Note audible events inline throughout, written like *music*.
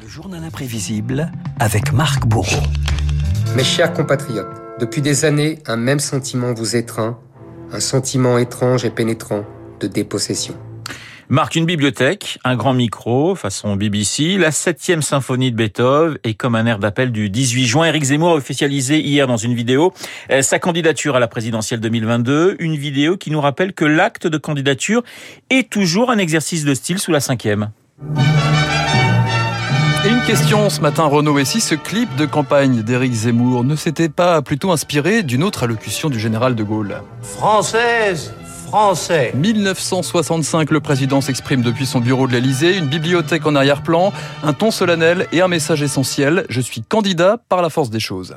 Le journal imprévisible avec Marc Bourreau. Mes chers compatriotes, depuis des années, un même sentiment vous étreint, un sentiment étrange et pénétrant de dépossession. Marc, une bibliothèque, un grand micro, façon BBC, la septième symphonie de Beethoven et comme un air d'appel du 18 juin, Eric Zemmour a officialisé hier dans une vidéo euh, sa candidature à la présidentielle 2022, une vidéo qui nous rappelle que l'acte de candidature est toujours un exercice de style sous la cinquième. Et une question ce matin, Renaud, et si ce clip de campagne d'Éric Zemmour ne s'était pas plutôt inspiré d'une autre allocution du général de Gaulle? Française, Français. 1965, le président s'exprime depuis son bureau de l'Elysée, une bibliothèque en arrière-plan, un ton solennel et un message essentiel. Je suis candidat par la force des choses.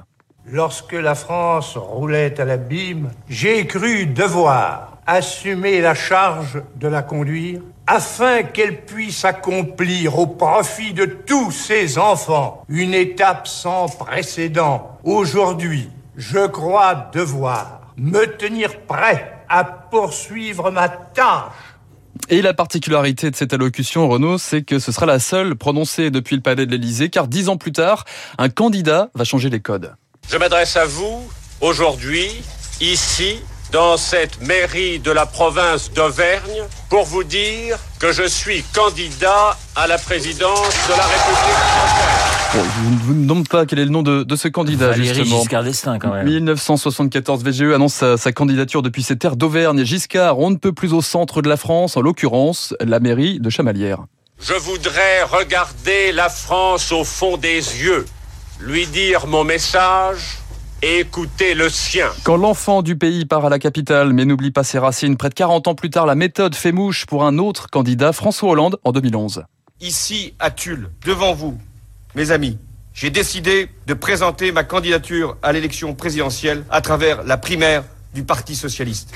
Lorsque la France roulait à l'abîme, j'ai cru devoir assumer la charge de la conduire afin qu'elle puisse accomplir au profit de tous ses enfants une étape sans précédent. Aujourd'hui, je crois devoir me tenir prêt à poursuivre ma tâche. Et la particularité de cette allocution, Renaud, c'est que ce sera la seule prononcée depuis le palais de l'Elysée, car dix ans plus tard, un candidat va changer les codes. Je m'adresse à vous aujourd'hui, ici, dans cette mairie de la province d'Auvergne pour vous dire que je suis candidat à la présidence de la République française. Bon, je ne vous demande pas quel est le nom de, de ce candidat, Valéry justement. Giscard d'Estaing, quand même. 1974, VGE annonce sa, sa candidature depuis ses terres d'Auvergne. Giscard, on ne peut plus au centre de la France, en l'occurrence, la mairie de Chamalières. Je voudrais regarder la France au fond des yeux, lui dire mon message et écouter le sien. Quand l'enfant du pays part à la capitale, mais n'oublie pas ses racines, près de 40 ans plus tard, la méthode fait mouche pour un autre candidat, François Hollande, en 2011. Ici, à Tulle, devant vous, mes amis, j'ai décidé de présenter ma candidature à l'élection présidentielle à travers la primaire du Parti socialiste.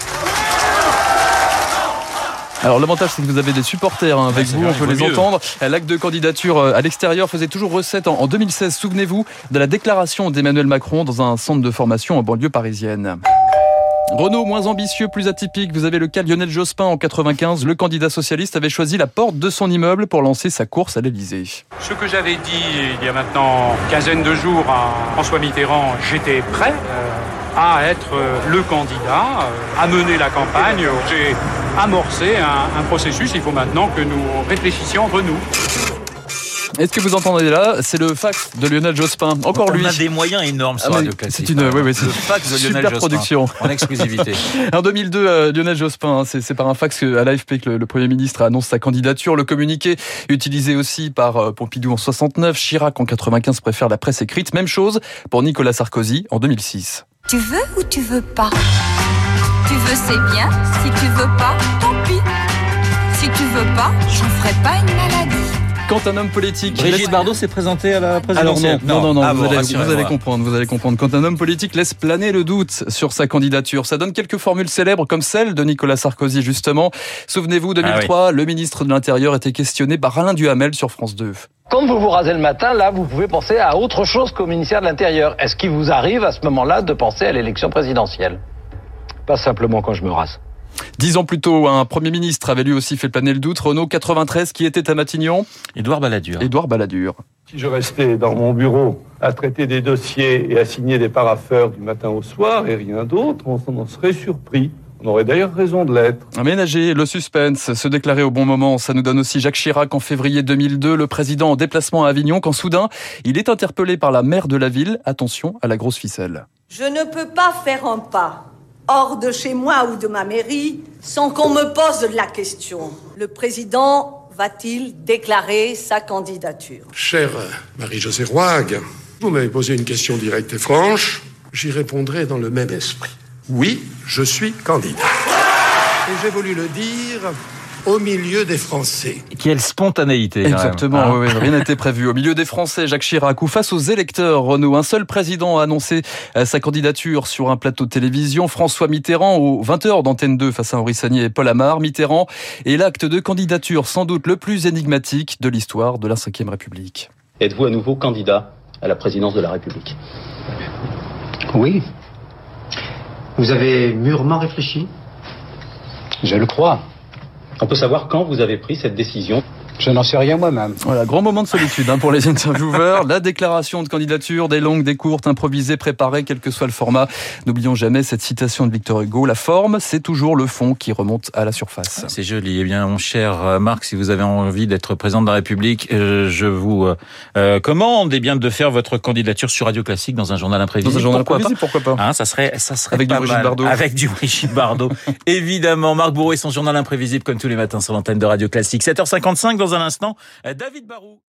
Alors l'avantage c'est que vous avez des supporters hein, avec Ouais, vous, on peut les mieux. entendre. L'acte de candidature euh, à l'extérieur faisait toujours recette en en 2016, souvenez-vous de la déclaration d'Emmanuel Macron dans un centre de formation en banlieue parisienne. Renault, moins ambitieux, plus atypique, vous avez le cas de Lionel Jospin en 95. Le candidat socialiste avait choisi la porte de son immeuble pour lancer sa course à l'Elysée. Ce que j'avais dit il y a maintenant une quinzaine de jours à François Mitterrand, j'étais prêt euh, à être euh, le candidat, euh, à mener la campagne. J'ai amorcé un, un processus, il faut maintenant que nous réfléchissions entre nous. Est-ce que vous entendez là? C'est le fax de Lionel Jospin. Encore On lui. a des moyens énormes sur Ah, mais Radio Classique. c'est une- oui, oui, c'est le fax de Lionel super Jospin, production. En exclusivité. *laughs* En 2002, euh, Lionel Jospin, hein, c'est c'est par un fax à l'AFP que le, le Premier ministre annonce sa candidature. Le communiqué utilisé aussi par euh, Pompidou en 69, Chirac en 95 préfère la presse écrite. Même chose pour Nicolas Sarkozy en 2006. Tu veux ou tu veux pas? Tu veux, c'est bien. Si tu veux pas, tant pis. Si tu veux pas, j'en ferai pas une maladie. Quand un homme politique... Brigitte laisse- Bardot s'est présentée à la Alors non, présidentielle. non, non, non, Ah vous, bon, allez, vous rassurez-moi. allez comprendre, vous allez comprendre. Quand un homme politique laisse planer le doute sur sa candidature, ça donne quelques formules célèbres comme celle de Nicolas Sarkozy justement. Souvenez-vous, 2003, le ministre de l'Intérieur était questionné par Alain Duhamel sur France 2. Quand vous vous rasez le matin, là, vous pouvez penser à autre chose qu'au ministère de l'Intérieur. Est-ce qu'il vous arrive à ce moment-là de penser à l'élection présidentielle? Pas simplement quand je me rase. Dix ans plus tôt, un Premier ministre avait lui aussi fait planer le doute. Renault 93, qui était à Matignon? Édouard Balladur. Édouard Balladur. Si je restais dans mon bureau à traiter des dossiers et à signer des parapheurs du matin au soir et rien d'autre, on s'en serait surpris. On aurait d'ailleurs raison de l'être. Aménager le suspense, se déclarer au bon moment, ça nous donne aussi Jacques Chirac en février 2002, le président en déplacement à Avignon, quand soudain, il est interpellé par la maire de la ville. Attention à la grosse ficelle. Je ne peux pas faire un pas hors de chez moi ou de ma mairie sans qu'on me pose la question. Le président va-t-il déclarer sa candidature? Chère Marie-Josée Roig, vous m'avez posé une question directe et franche. J'y répondrai dans le même esprit. Oui, je suis candidat. Et j'ai voulu le dire au milieu des Français. Quelle spontanéité. Exactement, oui, oui, rien n'était prévu. Au milieu des Français, Jacques Chirac, ou face aux électeurs, Renault, un seul président a annoncé euh, sa candidature sur un plateau de télévision, François Mitterrand, aux 20h d'Antenne 2 face à Henri Sagnier et Paul Amar. Mitterrand est l'acte de candidature sans doute le plus énigmatique de l'histoire de la Ve République. Êtes-vous à nouveau candidat à la présidence de la République? Oui. Vous avez mûrement réfléchi? Je le crois. On peut savoir quand vous avez pris cette décision Je n'en sais rien moi-même. Voilà, grand moment de solitude hein, pour les *laughs* intervieweurs. La déclaration de candidature, des longues, des courtes, improvisées, préparées, quel que soit le format. N'oublions jamais cette citation de Victor Hugo. La forme, c'est toujours le fond qui remonte à la surface. C'est joli. Eh bien, mon cher euh, Marc, si vous avez envie d'être président de la République, euh, je vous euh, commande eh bien de faire votre candidature sur Radio Classique dans un journal imprévisible. Dans un journal pourquoi imprévisible, pourquoi pas hein, Ça serait, ça serait avec pas du Brigitte mal. Bardot. Avec du Brigitte Bardot. *laughs* Évidemment, Marc Bourreau et son journal imprévisible comme tous les matins sur l'antenne de Radio Classique. 7h55 dans un instant. David Barou.